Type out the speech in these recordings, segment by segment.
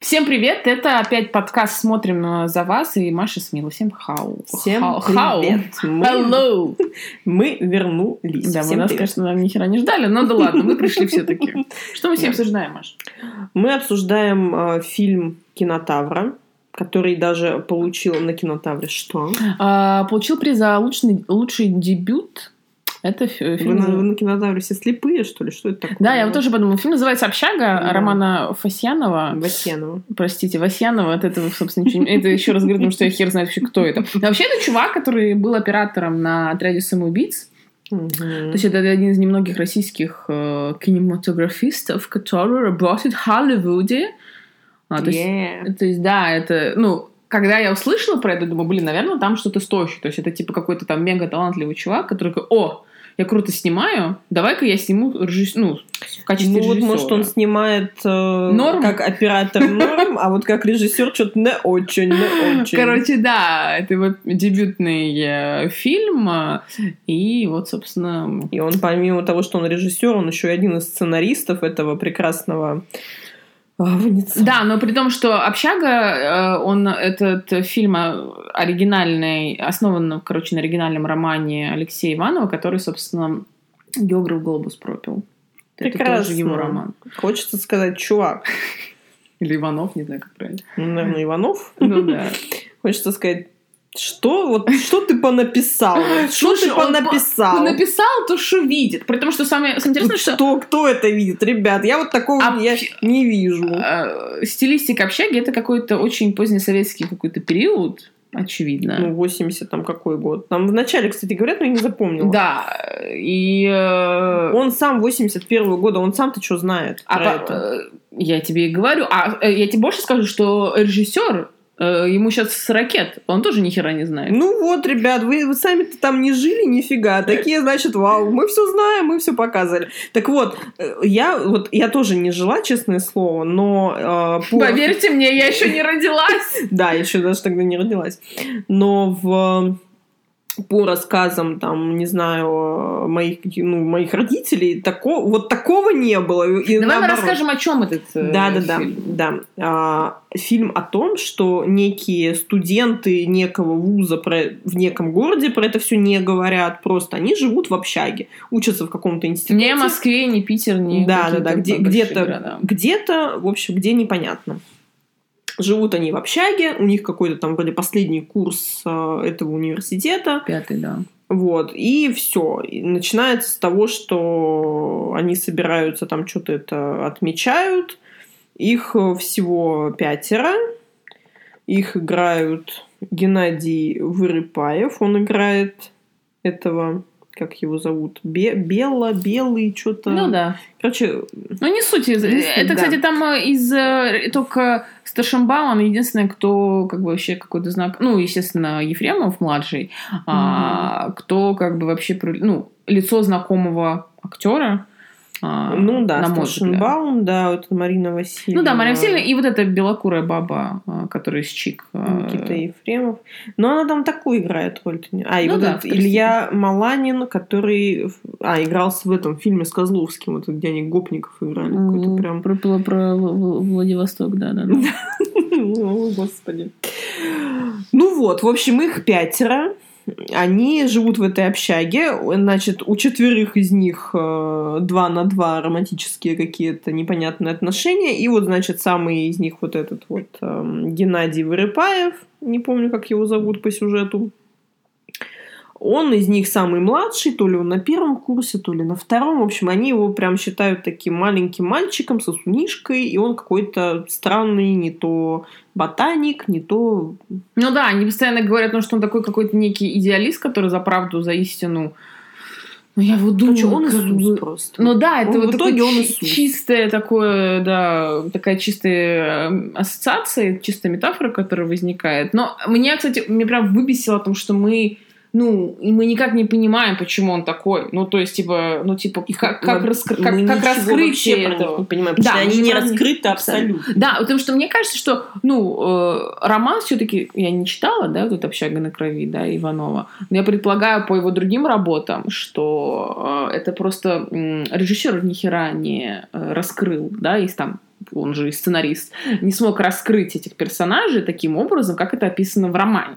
Всем привет! Это опять подкаст «Смотрим э, за вас» и Маша с Милой. Всем хау. Всем Хау. привет! Мы, Hello! мы вернулись. Да, Всем нас, привет. конечно, нам ни хера не ждали, но да ладно, мы пришли все-таки. Что мы сегодня обсуждаем, Маш? Мы обсуждаем э, фильм «Кинотавра», который даже получил на кинотавре что? А, Получил приз за лучший, лучший дебют. Это фи- Вы фильм... на, вы на кинотавре все слепые, что ли? Что это такое? Да, я вот тоже подумала. Фильм называется «Общага» Да. Романа Фасьянова. Васьянова. Простите, Васьянова, от этого, собственно, ничего. Это еще раз говорю, потому что я хер знает вообще, кто это. Но вообще, это чувак, который был оператором на отряде самоубийц. Мгм. То есть это один из немногих российских э, кинематографистов, который работает в Холливуде. А, то, есть, Yeah. то есть, да, это, ну, когда я услышала про это, думаю, блин, наверное, там что-то стоящее. То есть это типа какой-то там мега талантливый чувак, который такой, о, я круто снимаю, давай-ка я сниму режисс... ну, в качестве Ну вот, режиссера. может, он снимает э, Норм? как оператор норм, а вот как режиссер что-то не очень, не очень. Короче, да, это его дебютный э, фильм, и вот, собственно, И он, помимо того, что он режиссер, он еще и один из сценаристов этого прекрасного а, Венециана. Да, но при том, что «Общага», э, он, этот фильм э, оригинальный, основан, короче, на оригинальном романе Алексея Иванова, который, собственно, Географ Глобус пропил. Это Прекрасно. тоже его роман. Хочется сказать, чувак, Или Иванов, не знаю, как правильно. ну, наверное, Иванов. Ну да. Хочется сказать, что вот что ты понаписал? Что Слушай, ты он понаписал? Он написал то, что видит. При том, что самое, самое интересное, что Кто, кто это видит, ребят? Я вот такого я не вижу. э, стилистика общаги это какой-то очень позднесоветский какой-то период, очевидно. Ну, 80 там какой год? Там в начале, кстати, говорят, но я не запомнила. да, и... э, Он сам 81 года, он сам-то что знает А про по- это? э, я тебе и говорю. А э, я тебе больше скажу, что режиссер, ему сейчас с ракет, он тоже ни хера не знает. Ну вот, ребят, вы, вы сами-то там не жили нифига. Такие, значит, вау, мы все знаем, мы все показывали. Так вот, э, я вот я тоже не жила, честное слово, но э, по- Поверьте мне, я еще не родилась. Да, еще даже тогда не родилась. Но в по рассказам, там, не знаю, моих, ну, моих родителей, тако, вот такого не было. И Давай мы наоборот. расскажем, о чем этот э, Да, да, да, фильм. да. А, фильм о том, что некие студенты некого вуза про- в неком городе про это все не говорят, просто они живут в общаге, учатся в каком-то институте. Не Москве, не Питер, не Да, да, да, где, где-то, где-то, в общем, где непонятно. Живут они в общаге, у них какой-то там вроде последний курс э, этого университета, Пятый, да. вот, и все. начинается с того, что они собираются там что-то это отмечают. Их э, всего пятеро. Их играют Геннадий Вырыпаев. Он играет этого, как его зовут, Бе- Бело, Белый, что-то. Ну да. Короче, Ну не суть. из- Это, да. кстати, там э, из э, только Старшинбаум, он единственный, кто как бы вообще какой-то знак, ну, естественно, Ефремов младший, а, кто как бы вообще, ну, лицо знакомого актера. А, ну да, на мой взгляд. Старшенбаум, да, это Марина Васильевна. Ну да, Мария Васильевна и вот эта белокурая баба, а, которая из Чик. а, Никита Ефремов. Но она там такую играет роль. А, и Ну вот да, этот. Илья Маланин, который... А, игрался в этом фильме с Козловским, вот, где они гопников играли. Какой-то м, прям... Про, про, про Владивосток, да, да, да. О, господи. Ну вот, в общем, их пятеро. Они живут в этой общаге. Значит, у четверых из них э, два на два романтические какие-то непонятные отношения. И вот, значит, самый из них вот этот вот эм, Геннадий Вырыпаев. Не помню, как его зовут по сюжету. Он из них самый младший, то ли он на первом курсе, то ли на втором. В общем, они его прям считают таким маленьким мальчиком со сунишкой, и он какой-то странный, не то ботаник, не то... Ну да, они постоянно говорят, ну, что он такой какой-то некий идеалист, который за правду, за истину. Ну, я вот думаю, Короче, он как Иисус бы- просто. Ну да, это Он вот в итоге он Иисус. чистое такое, да, такая чистая э, ассоциация, чистая метафора, которая возникает. Но меня, кстати, мне прям выбесило о том, что мы ну, и мы никак не понимаем, почему он такой. Ну, то есть, типа, ну, типа, как, как, Мы- раскры- как, как раскрытие этого. не понимаем, Да, они не раскрыты абсолютно. Да, потому что мне кажется, что, ну, э, роман все-таки я не читала, да, тут «Общага на крови», да, Иванова. Но я предполагаю по его другим работам, что э, это просто м, режиссер ни хера не э, раскрыл, да, из там он же и сценарист, не смог раскрыть этих персонажей таким образом, как это описано в романе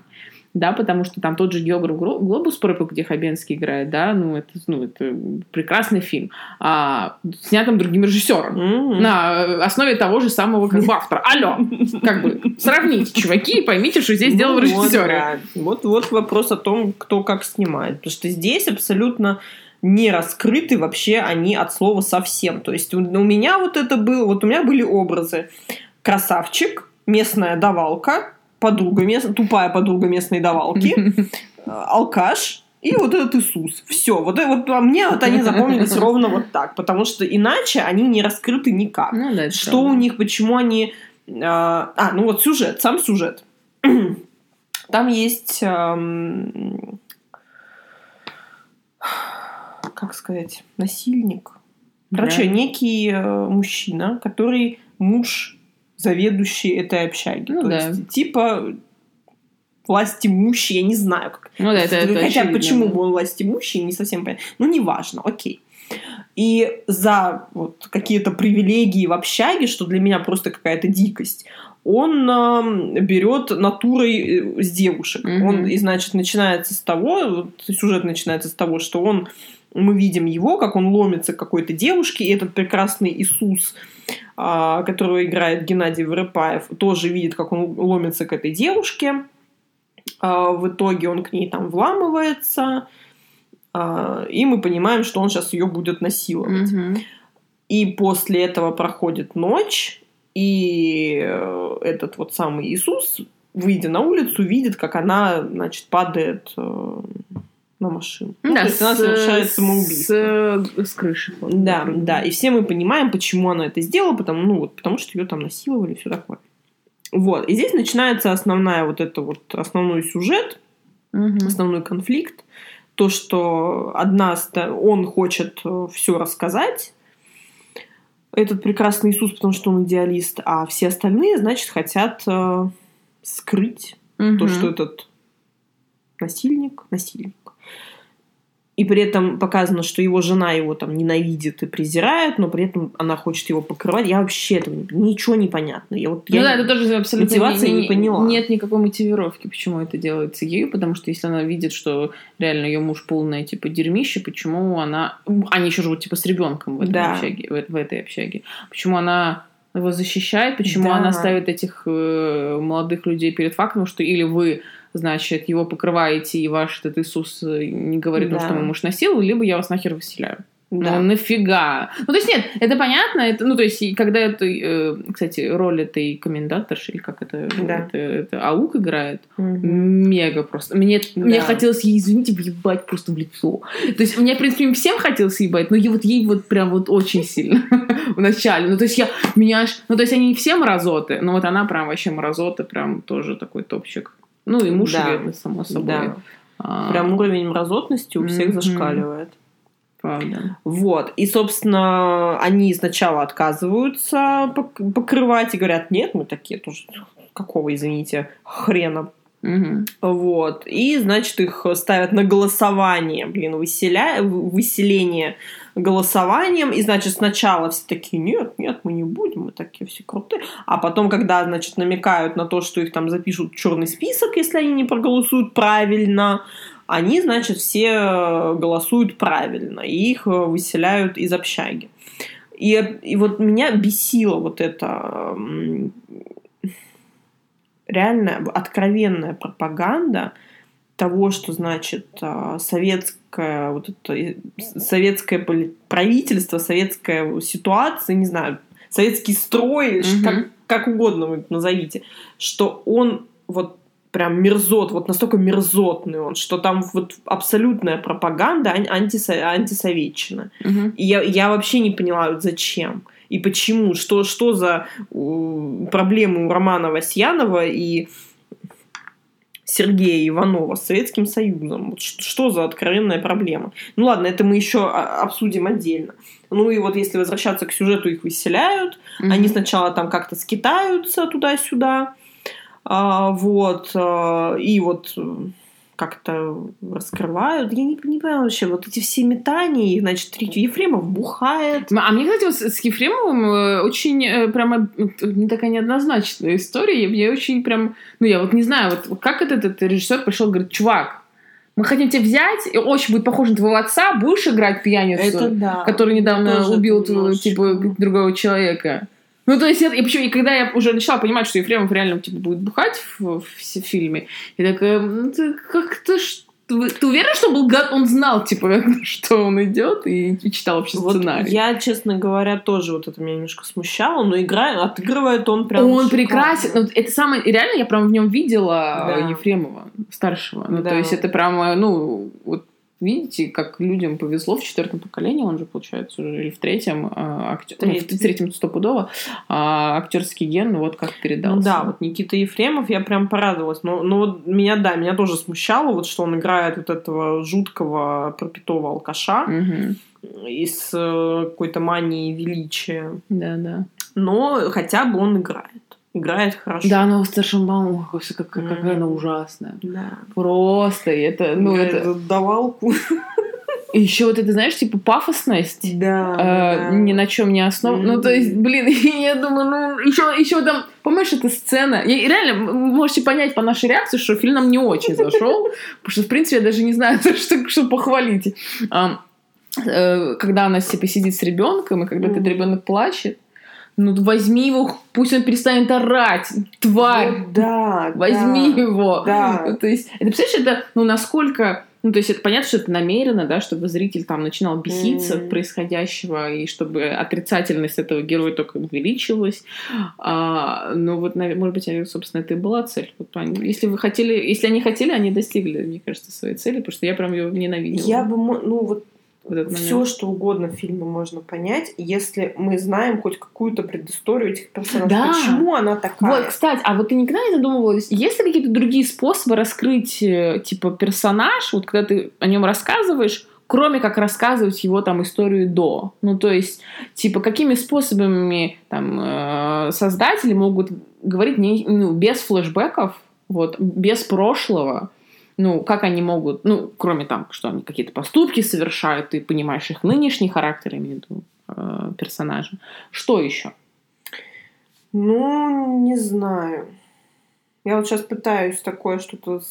да, потому что там тот же Географ Глобус, где Хабенский играет, да, ну это, ну, это прекрасный фильм, а, снятым другим режиссером, mm-hmm. на основе того же самого как бы автора. Алло, как бы сравните, чуваки, и поймите, что здесь дело в ну режиссере. Вот, вот вопрос о том, кто как снимает, потому что здесь абсолютно не раскрыты вообще они от слова совсем. То есть у, у меня вот это было, вот у меня были образы. Красавчик, местная давалка, подруга, мест, тупая подруга местной давалки, алкаш и вот этот Иисус. Все. Вот, вот а мне вот они запомнились ровно вот так, потому что иначе они не раскрыты никак. Ну, да, что правда. у них, почему они... А, а, ну вот сюжет, сам сюжет. Там есть... Эм, как сказать, насильник. Короче, да. некий э, мужчина, который муж заведующий этой общаги. Ну, То да. есть, типа власть имущий, я не знаю, как. Ну да, это, это Хотя почему бы он власть имущий, не совсем понятно. Ну, неважно, окей. И за вот какие-то привилегии в общаге, что для меня просто какая-то дикость, он э, берет натурой э, с девушек. Mm-hmm. Он, и, значит, начинается с того, сюжет начинается с того, что он мы видим его, как он ломится к какой-то девушке, и этот прекрасный Иисус, а, которого играет Геннадий Воропаев, тоже видит, как он ломится к этой девушке. А, в итоге он к ней там вламывается, а, и мы понимаем, что он сейчас ее будет насиловать. Mm-hmm. И после этого проходит ночь, и э, этот вот самый Иисус, выйдя на улицу, видит, как она, значит, падает э, на машину. Ну, да, то есть она совершает самоубийство. С, с крыши. Да, да. И все мы понимаем, почему она это сделала, потому, ну, вот, потому что ее там насиловали, все такое. Вот. И здесь начинается основная вот это вот основной сюжет, угу. основной конфликт. То, что одна он хочет э, все рассказать, этот прекрасный Иисус, потому что он идеалист, а все остальные, значит, хотят э, скрыть угу. то, что этот насильник, насильник. И при этом показано, что его жена его там ненавидит и презирает, но при этом она хочет его покрывать. Я вообще этого не, ничего не понятно. Я вот, ну я да, это тоже абсолютно мотивации не, не, не поняла. Нет никакой мотивировки, почему это делается ею, потому что если она видит, что реально ее муж полное типа дерьмище, почему она... Они еще живут типа с ребенком в, этом да. общаге, в, в этой общаге. Почему она его защищает, почему да. она ставит этих э, молодых людей перед фактом, что или вы значит, его покрываете, и ваш этот Иисус э, не говорит, да. ну, что мы муж насиловал, либо я вас нахер выселяю. Да. Ну, нафига? Ну, то есть, нет, это понятно. Это, ну, то есть, когда это, э, кстати, роль этой комментаторши, или как это, да. это, это Аук играет, угу. мега просто. Мне, да. мне хотелось ей, извините, въебать просто в лицо. То есть, мне, в принципе, всем хотелось ебать, но вот ей вот прям вот очень сильно в начале. Ну, то есть, я, меня аж... Ну, то есть, они не все мразоты, но вот она прям вообще мразота, прям тоже такой топчик. Ну и муж да. ее, само собой. Да. А... Прям уровень мразотности у всех mm-hmm. зашкаливает. Правда. Вот. И, собственно, они сначала отказываются покрывать и говорят, нет, мы такие тоже какого, извините, хрена Угу. Вот. И, значит, их ставят на голосование, блин, выселя... выселение голосованием. И, значит, сначала все такие, нет, нет, мы не будем, мы такие все крутые. А потом, когда, значит, намекают на то, что их там запишут в черный список, если они не проголосуют правильно, они, значит, все голосуют правильно, и их выселяют из общаги. И, и вот меня бесило вот это реально откровенная пропаганда того, что значит а, советское вот это советское правительство, советская ситуация, не знаю, советский строй, угу. как, как угодно вы назовите, что он вот прям мерзот, вот настолько мерзотный он, что там вот абсолютная пропаганда антисо, антисоветчина. Угу. И я, я вообще не поняла, зачем и почему, что, что за проблемы у Романа Васьянова и Сергея Иванова с Советским Союзом. Вот что за откровенная проблема? Ну ладно, это мы еще обсудим отдельно. Ну и вот если возвращаться к сюжету, их выселяют. Mm-hmm. Они сначала там как-то скитаются туда-сюда. А, вот. А, и вот как-то раскрывают. Я не, не понимаю вообще, вот эти все метания, значит, Ефремов бухает. А мне, кстати, вот с Ефремовым э, очень э, прямо не такая неоднозначная история. Я очень прям, ну я вот не знаю, вот как этот, этот режиссер пришел, говорит, чувак, мы хотим тебя взять, и очень будет похож на твоего отца, будешь играть пьяницу, Это да. который недавно Тоже убил типа другого человека. Ну, то есть, это, и, причем, и когда я уже начала понимать, что Ефремов реально типа, будет бухать в, в фи- фильме, я такая, ну, ты как-то... Ты, ты уверен, что был гад? Он знал, типа, что он идет, и, и читал вообще Вот сценарий. я, честно говоря, тоже вот это меня немножко смущало, но играет, отыгрывает он прям он шикарно. прекрасен. Ну, это самое... Реально, я прям в нем видела Да. Ефремова, старшего. Ну, Да. то есть, это прям, ну, вот видите, как людям повезло в четвертом поколении, он же, получается, уже или в третьем, а, актер, ну, в третьем стопудово, а, актерский ген вот как передался. Ну да, вот Никита Ефремов, я прям порадовалась. Но, но вот меня, да, меня тоже смущало, вот что он играет вот этого жуткого пропитого алкаша Мгм. из э, какой-то мании величия. Да, да. Но хотя бы он играет. Играет хорошо. Да, но старшим господи, как, как- какая она ужасная. Да. Просто это, ну, Играет это... давалку. Еще вот это, знаешь, типа пафосность. Да. э, ни на чем не основан. Ну, то есть, блин, я думаю, ну, еще, еще там, помнишь, эта сцена. Я, реально, вы можете понять по нашей реакции, что фильм нам не очень зашел, потому что, в принципе, я даже не знаю, что, что похвалить. А, э, Когда она типа сидит с ребенком, и когда этот Мгм. ребенок плачет, ну возьми его, пусть он перестанет орать, тварь, Вот Да. возьми да. его. Да. Ну, То есть, это, представляешь, это, ну, насколько... Ну, то есть, это понятно, что это намеренно, да, чтобы зритель там начинал беситься Мгм. от происходящего, и чтобы отрицательность этого героя только увеличилась. А, ну, вот, может быть, собственно, это и была цель. Вот они- если вы хотели... Если они хотели, они достигли, мне кажется, своей цели, потому что я прям ее ненавидела. Я бы, ну вот в этот момент. все, что угодно в фильме можно понять, если мы знаем хоть какую-то предысторию этих персонажей. Да. Почему она такая? Вот, кстати, а вот ты никогда не задумывалась, есть ли какие-то другие способы раскрыть, э, типа, персонаж, вот когда ты о нем рассказываешь, кроме как рассказывать его там историю до? Ну, то есть, типа, какими способами там э, создатели могут говорить не, ну, без флешбеков, вот, без прошлого, ну, как они могут, ну, кроме там, что они какие-то поступки совершают, ты понимаешь их нынешний характер, я имею в виду, э, персонажа. Что еще? Ну, не знаю. Я вот сейчас пытаюсь такое что-то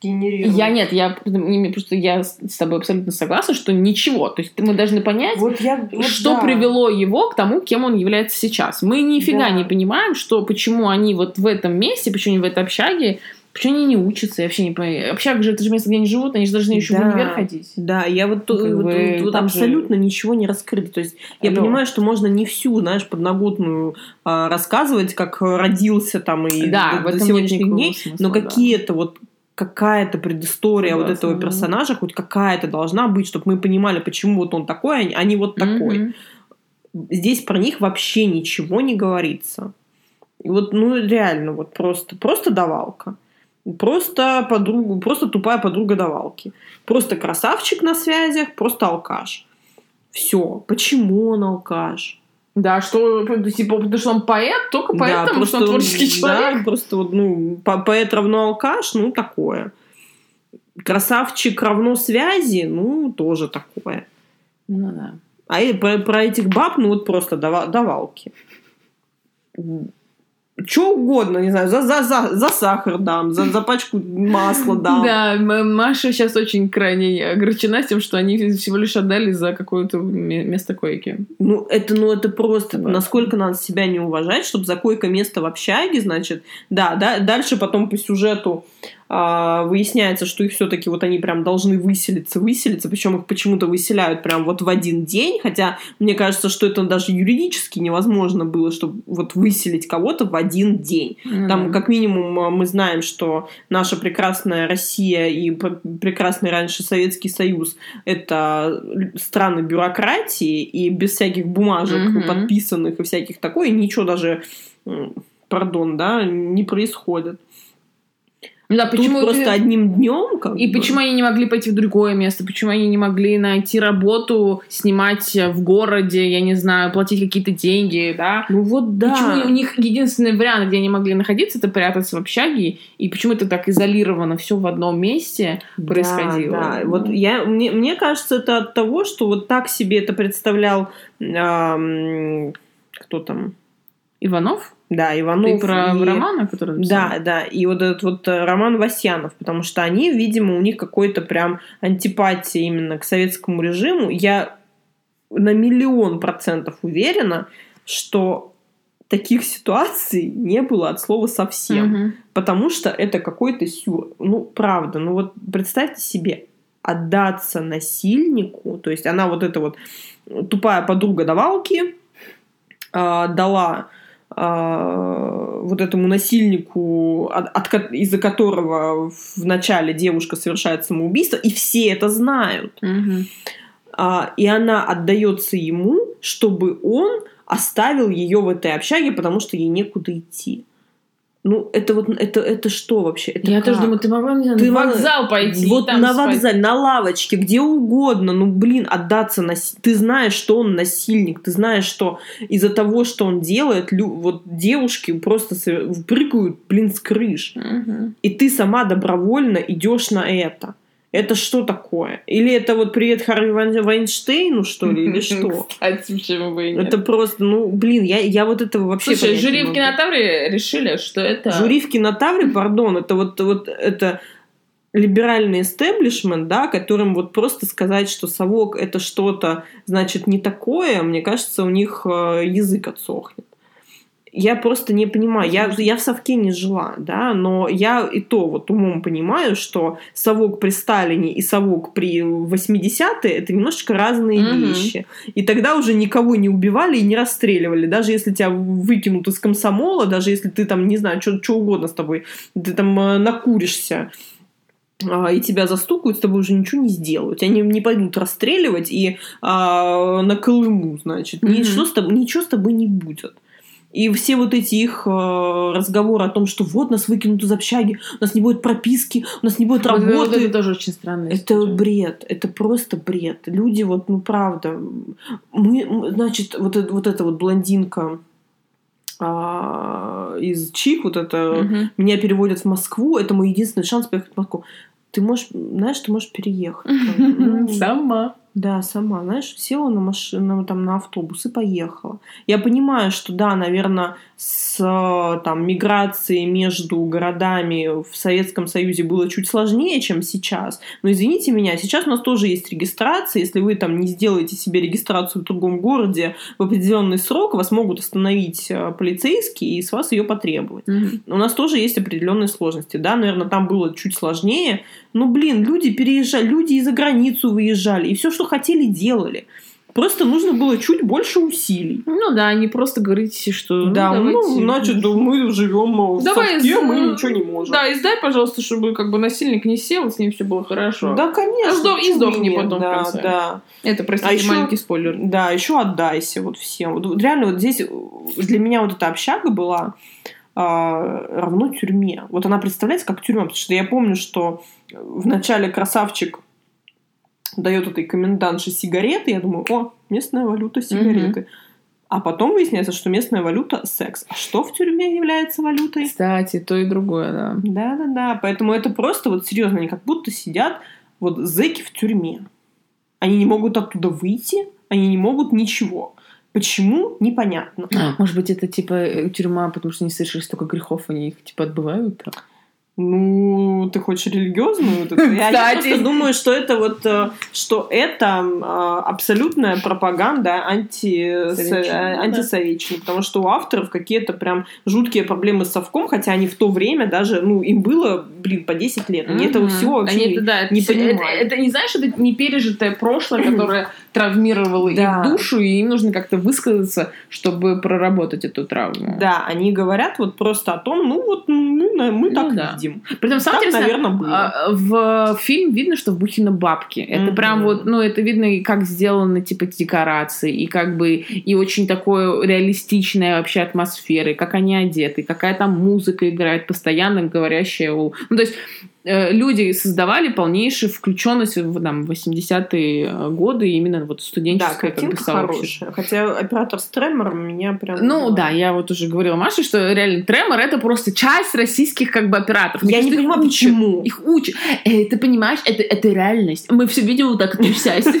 сгенерировать. Я нет, я просто я с с тобой абсолютно согласна, что ничего. То есть мы должны понять, Вот я, вот что да. привело его к тому, кем он является сейчас. Мы нифига Да. не понимаем, что почему они вот в этом месте, почему они в этой общаге, почему они не учатся. Я вообще не понимаю. Общага же это же место, где они живут, они же должны еще в Да. универ ходить. Да, я вот, вот- как вот- бы вот там же- абсолютно ничего не раскрыто. То есть я Алло. понимаю, что можно не всю, знаешь, подноготную а, рассказывать, как родился там и Да, до, в до сегодняшних дней, смысла, но да. какие-то вот какая-то предыстория вот Согласна, этого да. персонажа, хоть какая-то должна быть, чтобы мы понимали, почему вот он такой, а не- а вот такой. Здесь про них вообще ничего не говорится. И вот, ну, реально, вот просто, просто давалка. Просто подругу, просто тупая подруга давалки. Просто красавчик на связях, просто алкаш. Все. Почему он алкаш? Да, что, типа, потому что он поэт, только поэтому, что он творческий человек. Да, просто вот, ну, по- поэт равно алкаш, ну, такое. Красавчик равно связи, ну, тоже такое. Ну да. А и про, про этих баб, ну вот просто дава- давалки. Че угодно, не знаю, за, за, за, за сахар дам, за, за пачку масла дам. Да, Маша сейчас очень крайне огорчена тем, что они всего лишь отдали за какое-то ме- место койки. Ну, это, ну, это просто Согласна. насколько надо себя не уважать, чтобы за койко-место в общаге, значит, да, да, дальше потом по сюжету выясняется, что их все-таки вот они прям должны выселиться, выселиться, причем их почему-то выселяют прям вот в один день, хотя мне кажется, что это даже юридически невозможно было, чтобы вот выселить кого-то в один день. Ну Там, как минимум, а, мы знаем, что наша прекрасная Россия и пр- прекрасный раньше Советский Союз — это страны бюрократии, и без всяких бумажек Мгм. подписанных и всяких такой, ничего даже, пардон, да, не происходит. Ну да, почему Тут просто ты- одним днем как И бы. почему они не могли пойти в другое место? Почему они не могли найти работу, снимать в городе, я не знаю, платить какие-то деньги, да? Ну вот да. Почему у них единственный вариант, где они могли находиться, это прятаться в общаге, и почему это так изолировано все в одном месте происходило? Да, да. Вот я, мне, мне кажется, это от того, что вот так себе это представлял ам, кто там? Иванов? Да, Иванов. Ты про и- романа, который написал? Да, да, и вот этот вот э, Роман Васьянов, потому что они, видимо, у них какой-то прям антипатия именно к советскому режиму. Я на миллион процентов уверена, что таких ситуаций не было от слова совсем. Мгм. Потому что это какой-то сюр. Ну, правда, ну вот представьте себе, отдаться насильнику, то есть она вот эта вот тупая подруга давалки а, дала вот этому насильнику, от, от из-за которого в начале девушка совершает самоубийство, и все это знают. Мгм. А, и она отдается ему, чтобы он оставил ее в этой общаге, потому что ей некуда идти. Ну, это вот, это, это что вообще? Это Я как? тоже думаю, ты могла не знаю, Ты на вокзал пойти. Вот там на спать. вокзале, на лавочке, где угодно. Ну, блин, отдаться нас... Ты знаешь, что он насильник. Ты знаешь, что из-за того, что он делает, лю- вот девушки просто прыгают, блин, с крыш. Мгм. И ты сама добровольно идешь на это. Это что такое? Или это вот привет Харви Вайн- Вайнштейну, что ли, или что? Кстати, почему бы и нет. Это просто, ну, блин, я, я вот этого вообще Слушай, жюри в кинотавре решили, что это... Жюри в кинотавре, пардон, это вот, вот это либеральный истеблишмент, да, которым вот просто сказать, что совок это что-то, значит, не такое, мне кажется, у них э, язык отсохнет. Я просто не понимаю. Я, я в совке не жила, да, но я и то вот умом понимаю, что совок при Сталине и совок при 80-е это немножечко разные Мгм. вещи. И тогда уже никого не убивали и не расстреливали. Даже если тебя выкинут из комсомола, даже если ты там, не знаю, что угодно с тобой, ты там э, накуришься, а, и тебя застукают, с тобой уже ничего не сделают. Они не пойдут расстреливать и а, на Колыму, значит. Мгм. Ничего, с тобой, ничего с тобой не будет. И все вот эти их э, разговоры о том, что вот нас выкинут из общаги, у нас не будет прописки, у нас не будет работы. вот это тоже очень странно. Это бред, это просто бред. Люди вот, ну правда, мы, значит, вот, вот эта вот блондинка а, из Чик, вот это меня переводят в Москву, это мой единственный шанс поехать в Москву. Ты можешь, знаешь, ты можешь переехать. Ну, Сама. Да, сама, знаешь, села на машину, там, на автобус и поехала. Я понимаю, что да, наверное, с э, там, миграцией между городами в Советском Союзе было чуть сложнее, чем сейчас. Но извините меня, сейчас у нас тоже есть регистрация. Если вы там не сделаете себе регистрацию в другом городе в определенный срок, вас могут остановить э, полицейские и с вас ее потребовать. Мгм. У нас тоже есть определенные сложности. Да, наверное, там было чуть сложнее. Но, блин, люди переезжали, люди и за границу выезжали, и все, что хотели, делали. Просто нужно было чуть больше усилий. Ну да, не просто говорите, что... да, ну, давайте. значит, да, мы живем в Давай совке, за- мы ничего не можем. Да, издай, пожалуйста, чтобы как бы насильник не сел, с ним все было хорошо. Да, конечно. А сдох- и сдохни потом в да, конце. Да, Это, простите, А ещё- маленький спойлер. да, еще отдайся вот всем. Вот, реально вот здесь для меня вот эта общага была а, равно тюрьме. Вот она представляется как тюрьма, потому что я помню, что в начале красавчик дает этой комендантше сигареты, я думаю, о, местная валюта сигареты. А потом выясняется, что местная валюта – секс. А что в тюрьме является валютой? Кстати, то и другое, да. Да-да-да, поэтому это просто вот серьезно, они как будто сидят вот зэки в тюрьме. Они не могут оттуда выйти, они не могут ничего. Почему? Непонятно. Может быть, это типа э, тюрьма, потому что они совершили столько грехов, они их типа отбывают там? Ну, ты хочешь религиозную? Я, я просто думаю, что это вот, э, что это э, абсолютная пропаганда анти, э, да. антисоветчины, потому что у авторов какие-то прям жуткие проблемы с совком, хотя они в то время даже, ну, им было, блин, по 10 лет. Они этого всего вообще Они да, не это, понимают. это, это не знаешь, это не пережитое прошлое, которое травмировало Да. их душу, и им нужно как-то высказаться, чтобы проработать эту травму. Да, они говорят вот просто о том, ну вот мы, на- мы Ну так да. видим. Будем. Притом, самое Так, интересное, наверное, было. а, в фильм видно, что вбухены бабки. Это Мгм. прям вот, ну, это видно, и как сделаны, типа, декорации, и как бы, и очень такое реалистичная вообще атмосфера, и как они одеты, и какая там музыка играет, постоянно говорящая о... Ну, то есть, люди создавали полнейшую включенность в там, 80-е годы, именно вот Да, студенческое как бы, сообщество. хорошая. Хотя оператор с Тремором меня прям... Ну да, я вот уже говорила Маше, что реально Тремор это просто часть российских как бы операторов. Я не кажется, их понимаю, учат. почему. Их учат. Э, ты понимаешь, это, это реальность. Мы все видим вот так счастье.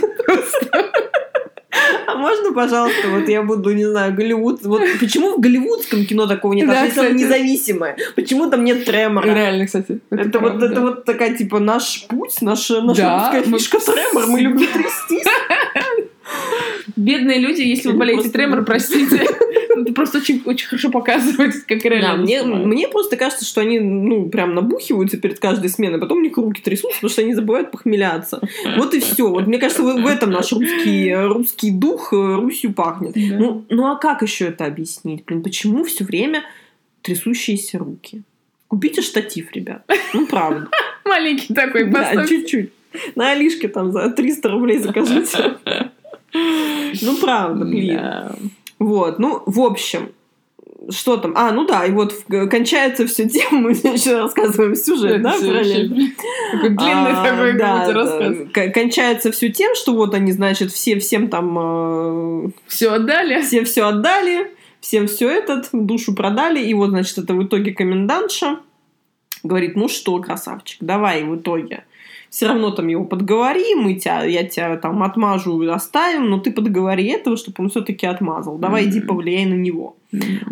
А можно, пожалуйста, вот я буду, не знаю, Голливуд... Вот почему в голливудском кино такого нет? Да, кстати. независимое. Почему там нет Тремора? Реально, кстати. Это, вот, это вот такая, типа, наш путь, наша, наша Да, русская мы фишка Тремор. Мы любим трястись. Бедные люди, если вы болеете Тремор, простите. Это просто очень, очень хорошо показывает, как Да, реально. мне, снимают. мне просто кажется, что они, ну, прям набухиваются перед каждой сменой, потом у них руки трясутся, потому что они забывают похмеляться. Вот и все. Вот мне кажется, в этом наш русский, русский дух э, Русью пахнет. Да. Ну, ну а как еще это объяснить? Блин, почему все время трясущиеся руки? Купите штатив, ребят. Ну, правда. Маленький такой Да, чуть-чуть. На Алишке там за 300 рублей закажите. Ну, правда, блин. Вот, ну, в общем, что там? А, ну да, и вот кончается все тем, мы еще рассказываем сюжет, да, параллельно? Такой длинный А, такой да, рассказ. Кончается все тем, что вот они, значит, все всем там Все отдали. все все отдали, всем все этот, душу продали, и вот, значит, это в итоге комендантша говорит, ну что, красавчик, давай в итоге. Все равно там его подговори, мы тебя, я тебя там отмажу, оставим, но ты подговори этого, чтобы он все-таки отмазал. Давай иди Мгм. повлияй на него.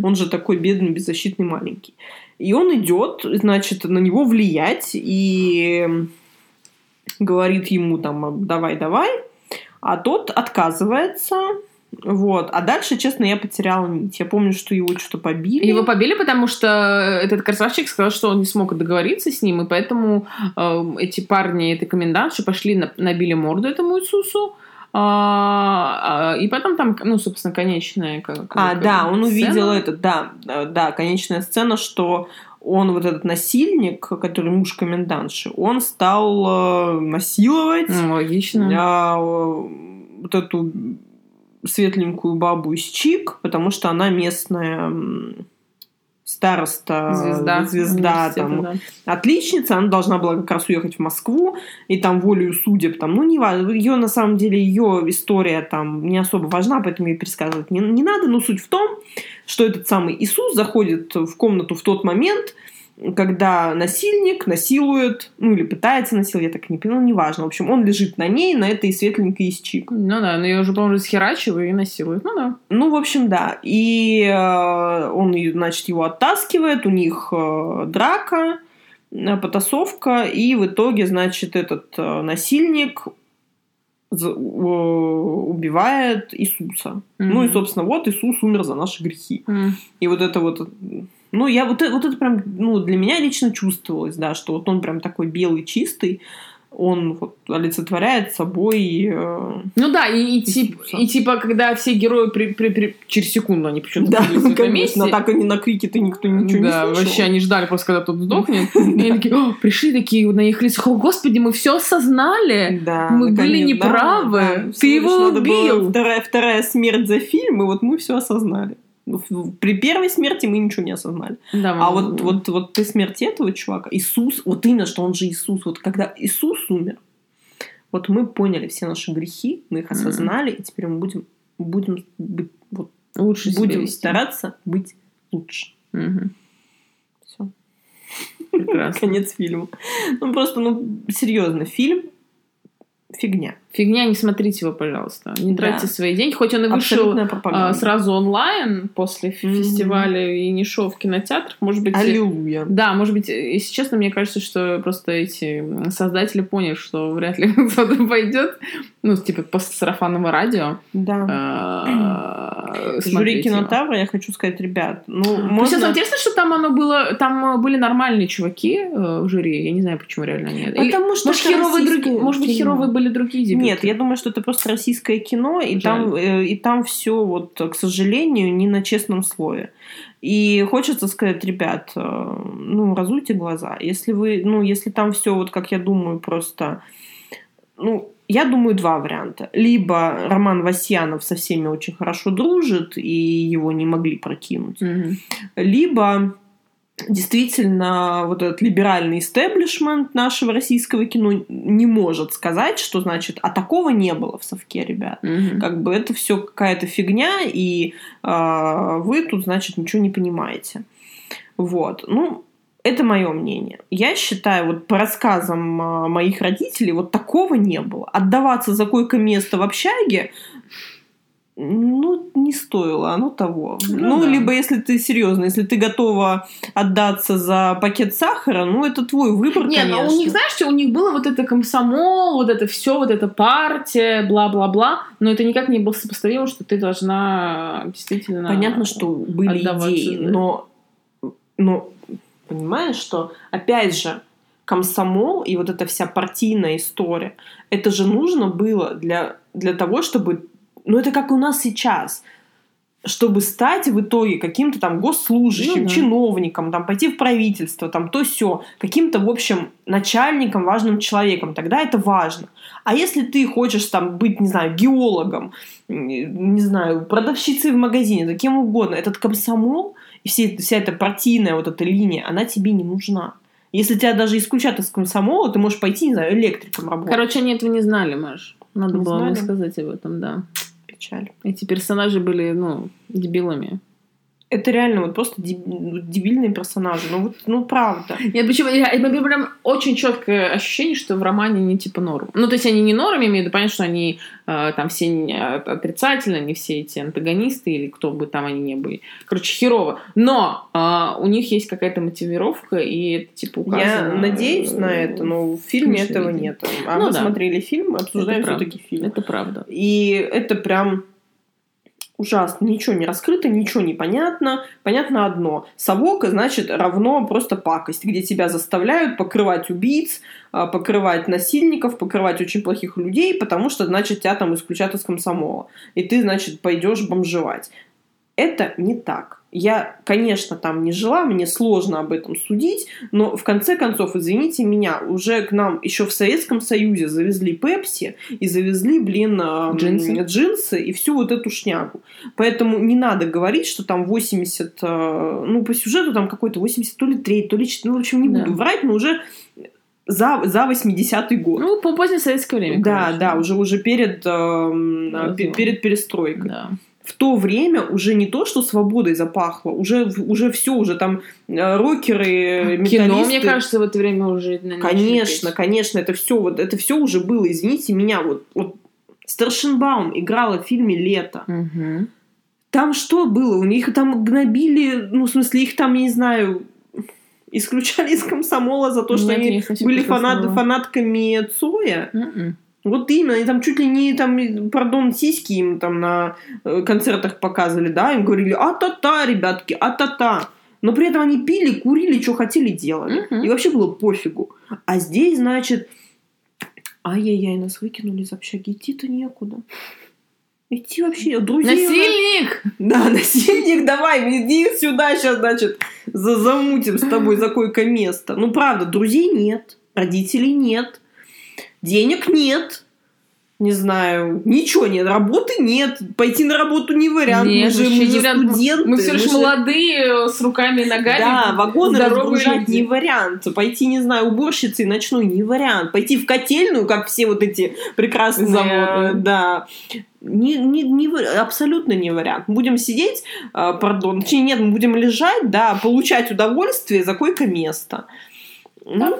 Он же такой бедный, беззащитный, маленький. И он идет, значит, на него влиять и говорит ему там, давай, давай, а тот отказывается. Вот. А дальше, честно, я потеряла нить. Я помню, что его что-то побили. Его побили, потому что этот красавчик сказал, что он не смог договориться с ним, и поэтому э, эти парни, этой комендантши, пошли, на- набили морду этому Иисусу, а, а, и потом там, ну, собственно, конечная... как- А, как- да, он увидел сцена. это, да, да, да, конечная сцена, что он, вот этот насильник, который муж комендантши, он стал э, насиловать Ну, логично. а, э, вот эту светленькую бабу из Чик, потому что она местная староста, Звезда. звезда там, да. отличница, она должна была как раз уехать в Москву, и там волею судеб, там, ну, не важно, ее, на самом деле, ее история там не особо важна, поэтому ее пересказывать не, не надо, но суть в том, что этот самый Иисус заходит в комнату в тот момент, когда насильник насилует, ну, или пытается насиловать, я так не поняла, неважно, в общем, он лежит на ней, на этой светленькой из чик. Ну да, но ее уже, по-моему, схерачивают и насилуют. Ну да. Ну, в общем, да. И э, он, значит, его оттаскивает, у них э, драка, э, потасовка, и в итоге, значит, этот э, насильник э, убивает Иисуса. Ну и, собственно, вот Иисус умер за наши грехи. М. И вот это вот, ну, я вот, э- вот это прям, ну, для меня лично чувствовалось, да, что вот он прям такой белый, чистый, он вот олицетворяет собой... э, Ну да, и, и, тип- и типа, когда все герои при- при- при- через секунду они почему-то Да, этом конечно, месте. так они на крики-то никто ничего да, не слышал. вообще они ждали просто, когда тот сдохнет. И они такие, «О, пришли такие на их лицах, о, господи, мы все осознали. Да, Мы были да, неправы. да. Ты его убил. Вторая смерть за фильм, и вот мы все осознали. При первой смерти мы ничего не осознали. Да, А мы- вот, вот, вот при смерти этого чувака, Иисус, вот именно, что он же Иисус, вот когда Иисус умер, вот мы поняли все наши грехи, мы их осознали, и теперь мы будем, будем, быть- вот, лучше будем стараться быть лучше. Мгм. Все. Конец фильма. Ну, просто, ну, серьезно, фильм фигня. Фигня, не смотрите его, пожалуйста. Не Да. тратьте свои деньги. Хоть он и вышел а, сразу онлайн после Мгм. фестиваля и не шел в кинотеатрах. Может быть, Аллилуйя. Да, может быть, если честно, мне кажется, что просто эти создатели поняли, что вряд ли кто-то пойдет, ну, типа, после сарафанного радио. Да. э, Жюри кинотавра, я хочу сказать, ребят, ну, Ну, сейчас можно... интересно, что там оно было, там э, были нормальные чуваки э, в жюри. Я не знаю, почему реально нет. Потому что может, херовые другие, может быть, херовые были другие дебюты. Нет, я думаю, что это просто российское кино, и там, э, и там все, вот, к сожалению, не на честном слове. И хочется сказать, ребят, э, ну, разуйте глаза. Если вы, ну, если там все, вот как я думаю, просто, ну, я думаю, два варианта. Либо Роман Васьянов со всеми очень хорошо дружит, и его не могли прокинуть. Мгм. Либо действительно вот этот либеральный истеблишмент нашего российского кино не может сказать, что значит, а такого не было в совке, ребят. Мгм. Как бы это все какая-то фигня, и а, вы тут, значит, ничего не понимаете. Вот. Ну, это мое мнение. Я считаю, вот по рассказам а, моих родителей, вот такого не было. Отдаваться за койко-место в общаге, ну, не стоило оно того. Ну Ну, да. либо если ты серьезно, если ты готова отдаться за пакет сахара, ну, это твой выбор, Не, конечно. ну у них, знаешь, что у них было вот это комсомол, вот это все, вот эта партия, бла-бла-бла, но это никак не было сопоставимо, что ты должна действительно... Понятно, что были идеи, но, но понимаешь, что опять же комсомол и вот эта вся партийная история, это же нужно было для, для того, чтобы... Ну, это как у нас сейчас. Чтобы стать в итоге каким-то там госслужащим, Ну да. чиновником, там, пойти в правительство, там, то все каким-то, в общем, начальником, важным человеком, тогда это важно. А если ты хочешь там быть, не знаю, геологом, не знаю, продавщицей в магазине, да кем угодно, этот комсомол и все, вся эта партийная вот эта линия, она тебе не нужна. Если тебя даже исключат из комсомола, ты можешь пойти, не знаю, электриком работать. Короче, они этого не знали, Маш. Надо Не было мне знали? сказать об этом, да. Печаль. Эти персонажи были, ну, дебилами. Это реально вот просто ну, дебильные персонажи. Ну, вот, ну правда. Нет, почему? Я, прям очень четкое ощущение, что в романе не типа норм. Ну, то есть они не норм, я имею в виду, понятно, что они э, там все не отрицательно, не все эти антагонисты или кто бы там они ни были. Короче, херово. Но э, у них есть какая-то мотивировка, и это типа Я указано. надеюсь на это, но в фильме этого видимо. нет. А Ну мы да. смотрели фильм, обсуждаем все-таки фильм. Это правда. И это прям ужасно. Ничего не раскрыто, ничего не понятно. Понятно одно. Совок, значит, равно просто пакость, где тебя заставляют покрывать убийц, а, покрывать насильников, покрывать очень плохих людей, потому что, значит, тебя там исключат из комсомола. И ты, значит, пойдешь бомжевать. Это не так. Я, конечно, там не жила, мне сложно об этом судить, но в конце концов, извините меня, уже к нам еще в Советском Союзе завезли Пепси и завезли, блин, эм, Джинсы. джинсы и всю вот эту шнягу. Поэтому не надо говорить, что там 80, э, ну, по сюжету там какой-то 80, то ли 3, то ли 4, ну, в общем, не Да. буду врать, но уже за, за 80-й год. Ну, по позднее советское время. да, конечно. да, уже, уже перед, да. перед перестройкой Да. В то время уже не то, что свободой запахло, уже, уже все, уже там э, рокеры, Кино, металлисты. мне кажется, в это время уже... наверное, Конечно, конечно, это все, вот это все уже было, извините меня, вот, вот Старшинбаум играла в фильме Лето. Мгм. Там что было? У них там гнобили, ну, в смысле, их там, я не знаю, исключали из комсомола за то, что Нет, они были фанат, фанатками Цоя. Мгм. Вот именно, они там чуть ли не, там, пардон, сиськи им там на э, концертах показывали, да, им говорили, а-та-та, ребятки, а-та-та. Но при этом они пили, курили, что хотели, делали. Мгм. И вообще было пофигу. А здесь, значит, ай-яй-яй, нас выкинули из общаги, идти-то некуда. Идти вообще, друзей... у нас- Насильник! Да, насильник, давай, иди сюда сейчас, значит, за замутим с тобой за койко-место. Ну, правда, друзей нет, родителей нет, денег нет, не знаю, ничего нет, работы нет, пойти на работу не вариант, Нет, мы же, мы же вариант. студенты. Мы все лишь же- молодые, с руками и ногами. Да, вагоны разгружать люди. не вариант. Пойти, не знаю, уборщицей ночной не вариант. Пойти в котельную, как все вот эти прекрасные... Заводы. э, Да. Не, не, не, абсолютно не вариант. Будем сидеть, э, пардон, точнее, нет, мы будем лежать, да, получать удовольствие за койко-место. Ну,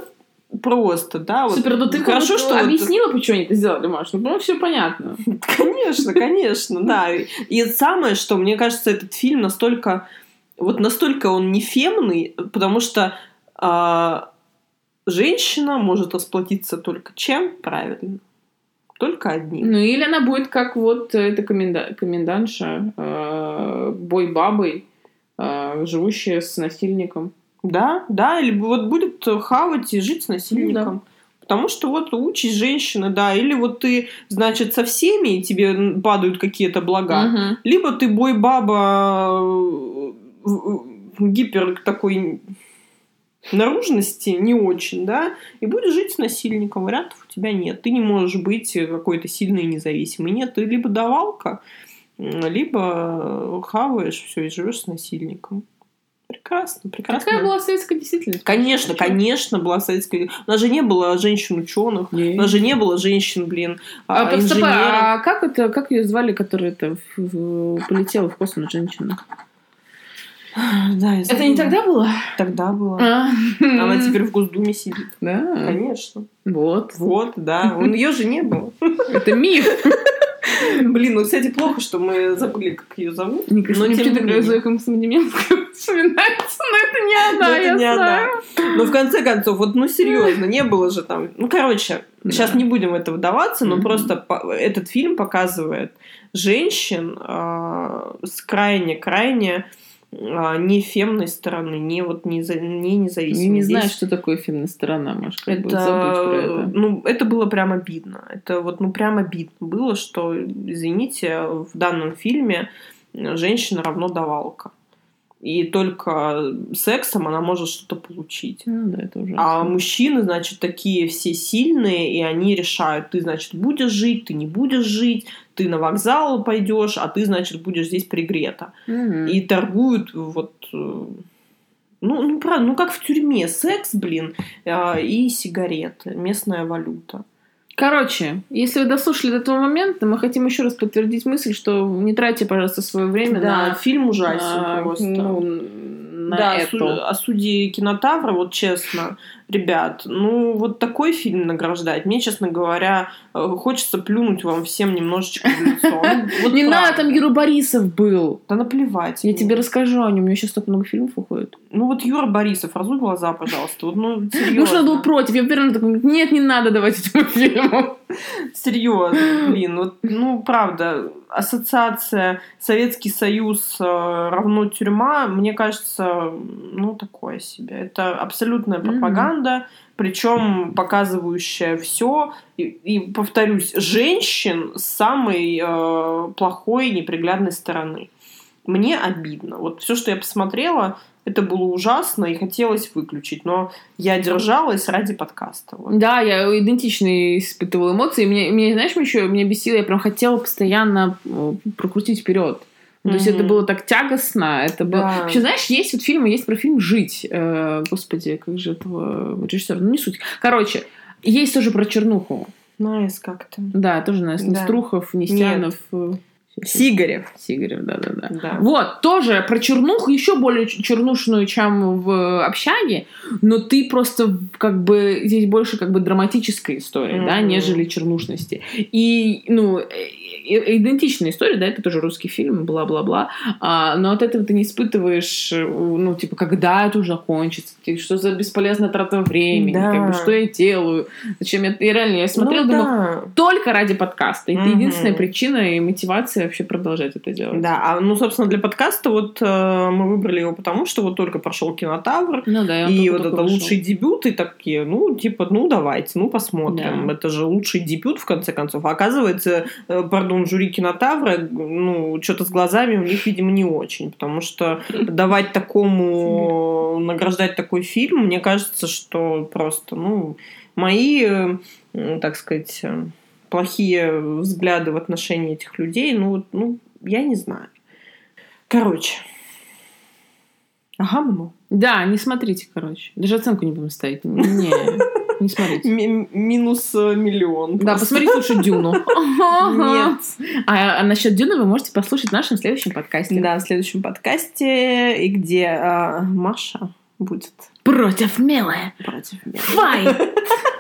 просто, да. Вот. Супер, ну ты Хорошо, что вот- объяснила, почему они это сделали, Маш? Ну, по-моему, все понятно. Конечно, конечно, да. И самое, что мне кажется, этот фильм настолько, вот настолько он не фемный, потому что а, женщина может расплатиться только чем? Правильно. Только одним. Ну, или она будет как вот эта коменда- комендантша, э, бой-бабой, э, живущая с насильником. Да, да, или вот будет хавать и жить с насильником. Потому что вот участь женщины, да, или вот ты, значит, со всеми, и тебе падают какие-то блага, Мгм. либо ты бой-баба э, гипер такой наружности не очень, да, и будешь жить с насильником. Вариантов у тебя нет. Ты не можешь быть какой-то сильный и независимый. Нет, ты либо давалка, либо хаваешь все и живешь с насильником. Прекрасно, прекрасно. Какая была советская действительность? Конечно, конечно, была советская... У нас же не было женщин-ученых, у нас же не было женщин, блин, А, а, инженеров. а как это, как ее звали, которая это в- в- полетела в космос женщина? Да, я Это не тогда было? Тогда было. А. Она теперь в Госдуме сидит. Да. Конечно. Вот. Вот, да. Ее же не было. Это миф. Блин, ну, кстати, плохо, что мы забыли, как ее зовут. Кажется, Но тем не менее. Зоя Комсомольская вспоминается, но это не Но она, это я не она. знаю. Но в конце концов, вот, ну, серьезно, не было же там... Ну, короче, Да. сейчас не будем в это вдаваться, но Мгм. просто по- этот фильм показывает женщин а, с крайне-крайне а, не фемной стороны, не вот не, за- не независимой. не знаю, что такое фемная сторона, Маш, как бы забудь про это, это. ну, это было прям обидно. Это вот, ну, прям обидно было, что, извините, в данном фильме женщина равно давалка. И только сексом она может что-то получить. Ну да, это ужасно. А мужчины, значит, такие все сильные, и они решают, ты, значит, будешь жить, ты не будешь жить, ты на вокзал пойдешь, а ты, значит, будешь здесь пригрета. Мгм. И торгуют вот... э, Ну, ну, правда, ну как в тюрьме. Секс, блин, а, и сигареты. Местная валюта. Короче, если вы дослушали до этого момента, мы хотим еще раз подтвердить мысль, что не тратьте, пожалуйста, свое время да, на, фильм ужасен на- просто. ну, на да, су- а судьи кинотавра, вот честно, ребят, ну вот такой фильм награждать, мне, честно говоря, э, хочется плюнуть вам всем немножечко в лицо. Ну, не надо, там Юра Борисов был. Да наплевать. Я тебе расскажу о нем, у меня сейчас так много фильмов уходит. Ну вот Юра Борисов, разуй глаза, пожалуйста. Вот, ну, серьезно. Ну что было против? Я первым такой, нет, не надо давать этому фильму. Серьезно, блин, вот, ну, правда, ассоциация Советский Союз э, равно тюрьма, мне кажется, ну, такое себе. Это абсолютная Мгм. Пропаганда, причем показывающая все. И, и, повторюсь, женщин с самой э, плохой, неприглядной стороны. Мне обидно. Вот все, что я посмотрела, это было ужасно и хотелось выключить, но я держалась ради подкаста. Вот. Да, я идентично испытывала эмоции. Мне, мне знаешь, еще меня бесило, я прям хотела постоянно э, прокрутить вперед. То есть это было так тягостно, это было... Да. Вообще, знаешь, есть вот фильмы, есть про фильм «Жить». Э, господи, как же этого режиссера? Ну, не суть. Короче, есть тоже про чернуху. Найс как-то. Да, тоже Настя Да. Струхов, Нестянов. э, Сигарев. Сигарев, да-да-да. Да. Вот, тоже про чернуху, еще более чернушную, чем в общаге, но ты просто как бы здесь больше как бы драматическая история, да, Мгм. нежели чернушности. И, ну, э, э, идентичная история, да, это тоже русский фильм, бла-бла-бла, а, но от этого ты не испытываешь, э, ну, типа, когда это уже закончится, что за бесполезная трата времени, Да. как бы, что я делаю, зачем я... И реально, я смотрела, Ну думаю, да. только ради подкаста. Это Мгм. единственная причина и мотивация вообще продолжать это делать. Да, а ну, собственно, для подкаста вот э, мы выбрали его потому, что вот только прошел кинотавр, Ну да, и вот это вышел. лучший дебют, и такие, ну, типа, ну, давайте, ну, посмотрим. Да. Это же лучший дебют, в конце концов. А оказывается, э, пардон, жюри кинотавра, ну, что-то с глазами у них, видимо, не очень, потому что давать такому, награждать такой фильм, мне кажется, что просто, ну, мои, э, так сказать, э, плохие взгляды в отношении этих людей, ну, ну, я не знаю. Короче. Ага, ну. Да, не смотрите, короче. Даже оценку не будем ставить. Не, не смотрите. Ми- минус э, миллион. Да, посмотрите лучше Дюну. Нет. А, а насчет Дюны вы можете послушать в нашем следующем подкасте. Да, в следующем подкасте, и где а, Маша будет Против милая. против меня. Фай!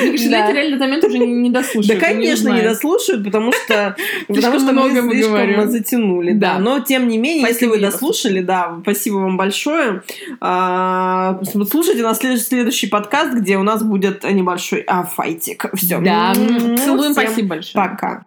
Да. эти реально момент уже не, Да, дослушают. они конечно, не дослушают, потому что, потому что много мы слишком затянули. Да. Да. Но, тем не менее, если вы дослушали, да, спасибо вам большое. А, слушайте на следующий, следующий подкаст, где у нас будет небольшой а, файтик. Все. Да, целуем, спасибо большое. Пока.